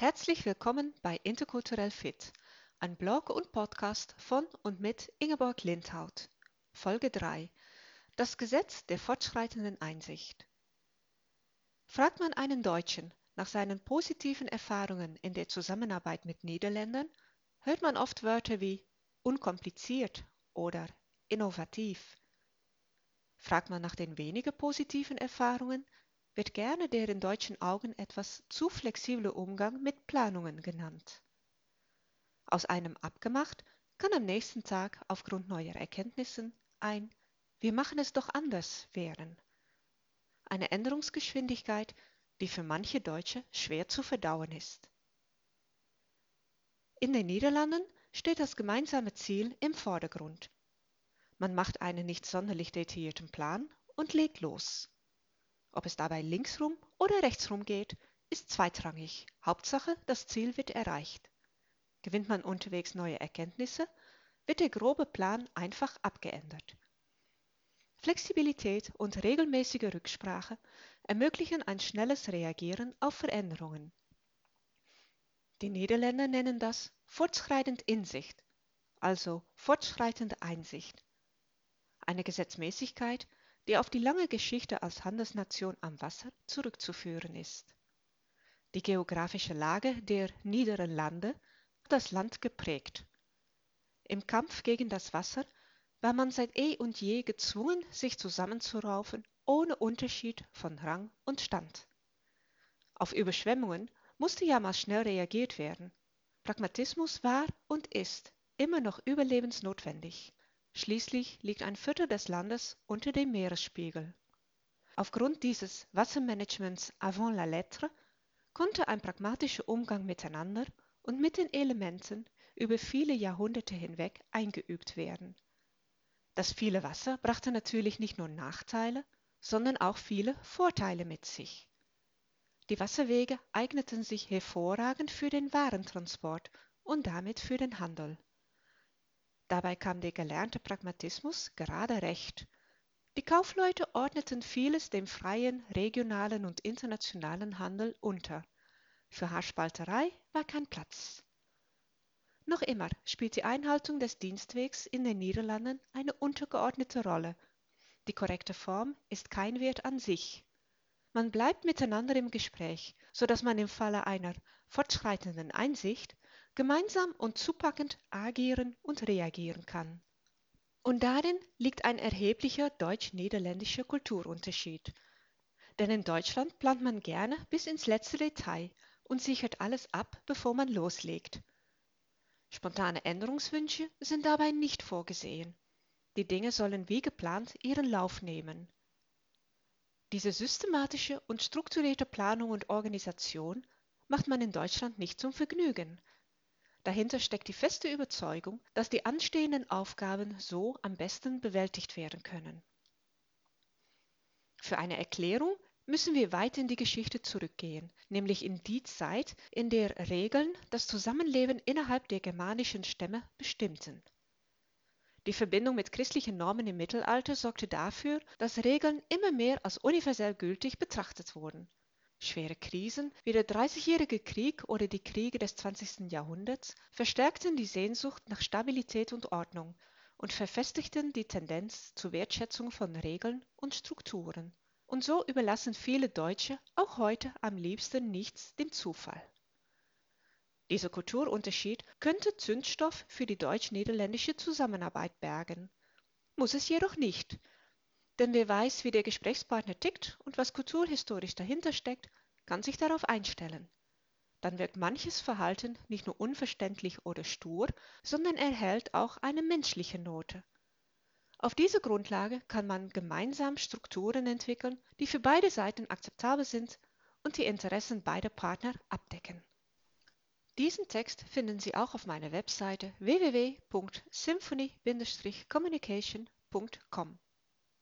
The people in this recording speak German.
Herzlich willkommen bei Interkulturell Fit, ein Blog und Podcast von und mit Ingeborg Lindhaut. Folge 3. Das Gesetz der fortschreitenden Einsicht. Fragt man einen Deutschen nach seinen positiven Erfahrungen in der Zusammenarbeit mit Niederländern, hört man oft Wörter wie unkompliziert oder innovativ. Fragt man nach den weniger positiven Erfahrungen, wird gerne der in deutschen Augen etwas zu flexible Umgang mit Planungen genannt. Aus einem abgemacht kann am nächsten Tag aufgrund neuer Erkenntnissen ein Wir machen es doch anders werden. Eine Änderungsgeschwindigkeit, die für manche Deutsche schwer zu verdauen ist. In den Niederlanden steht das gemeinsame Ziel im Vordergrund. Man macht einen nicht sonderlich detaillierten Plan und legt los. Ob es dabei linksrum oder rechtsrum geht, ist zweitrangig. Hauptsache, das Ziel wird erreicht. Gewinnt man unterwegs neue Erkenntnisse, wird der grobe Plan einfach abgeändert. Flexibilität und regelmäßige Rücksprache ermöglichen ein schnelles Reagieren auf Veränderungen. Die Niederländer nennen das fortschreitend Insicht, also fortschreitende Einsicht. Eine Gesetzmäßigkeit, die auf die lange Geschichte als Handelsnation am Wasser zurückzuführen ist. Die geografische Lage der niederen Lande hat das Land geprägt. Im Kampf gegen das Wasser war man seit eh und je gezwungen, sich zusammenzuraufen, ohne Unterschied von Rang und Stand. Auf Überschwemmungen musste ja mal schnell reagiert werden. Pragmatismus war und ist immer noch überlebensnotwendig. Schließlich liegt ein Viertel des Landes unter dem Meeresspiegel. Aufgrund dieses Wassermanagements avant la lettre konnte ein pragmatischer Umgang miteinander und mit den Elementen über viele Jahrhunderte hinweg eingeübt werden. Das viele Wasser brachte natürlich nicht nur Nachteile, sondern auch viele Vorteile mit sich. Die Wasserwege eigneten sich hervorragend für den Warentransport und damit für den Handel. Dabei kam der gelernte Pragmatismus gerade recht. Die Kaufleute ordneten vieles dem freien, regionalen und internationalen Handel unter. Für Haarspalterei war kein Platz. Noch immer spielt die Einhaltung des Dienstwegs in den Niederlanden eine untergeordnete Rolle. Die korrekte Form ist kein Wert an sich. Man bleibt miteinander im Gespräch, so dass man im Falle einer fortschreitenden Einsicht gemeinsam und zupackend agieren und reagieren kann. Und darin liegt ein erheblicher deutsch-niederländischer Kulturunterschied. Denn in Deutschland plant man gerne bis ins letzte Detail und sichert alles ab, bevor man loslegt. Spontane Änderungswünsche sind dabei nicht vorgesehen. Die Dinge sollen wie geplant ihren Lauf nehmen. Diese systematische und strukturierte Planung und Organisation macht man in Deutschland nicht zum Vergnügen, Dahinter steckt die feste Überzeugung, dass die anstehenden Aufgaben so am besten bewältigt werden können. Für eine Erklärung müssen wir weit in die Geschichte zurückgehen, nämlich in die Zeit, in der Regeln das Zusammenleben innerhalb der germanischen Stämme bestimmten. Die Verbindung mit christlichen Normen im Mittelalter sorgte dafür, dass Regeln immer mehr als universell gültig betrachtet wurden. Schwere Krisen wie der Dreißigjährige Krieg oder die Kriege des 20. Jahrhunderts verstärkten die Sehnsucht nach Stabilität und Ordnung und verfestigten die Tendenz zur Wertschätzung von Regeln und Strukturen. Und so überlassen viele Deutsche auch heute am liebsten nichts dem Zufall. Dieser Kulturunterschied könnte Zündstoff für die deutsch-niederländische Zusammenarbeit bergen. Muss es jedoch nicht, denn wer weiß, wie der Gesprächspartner tickt und was kulturhistorisch dahinter steckt, kann sich darauf einstellen. Dann wirkt manches Verhalten nicht nur unverständlich oder stur, sondern erhält auch eine menschliche Note. Auf dieser Grundlage kann man gemeinsam Strukturen entwickeln, die für beide Seiten akzeptabel sind und die Interessen beider Partner abdecken. Diesen Text finden Sie auch auf meiner Webseite www.symphony-communication.com.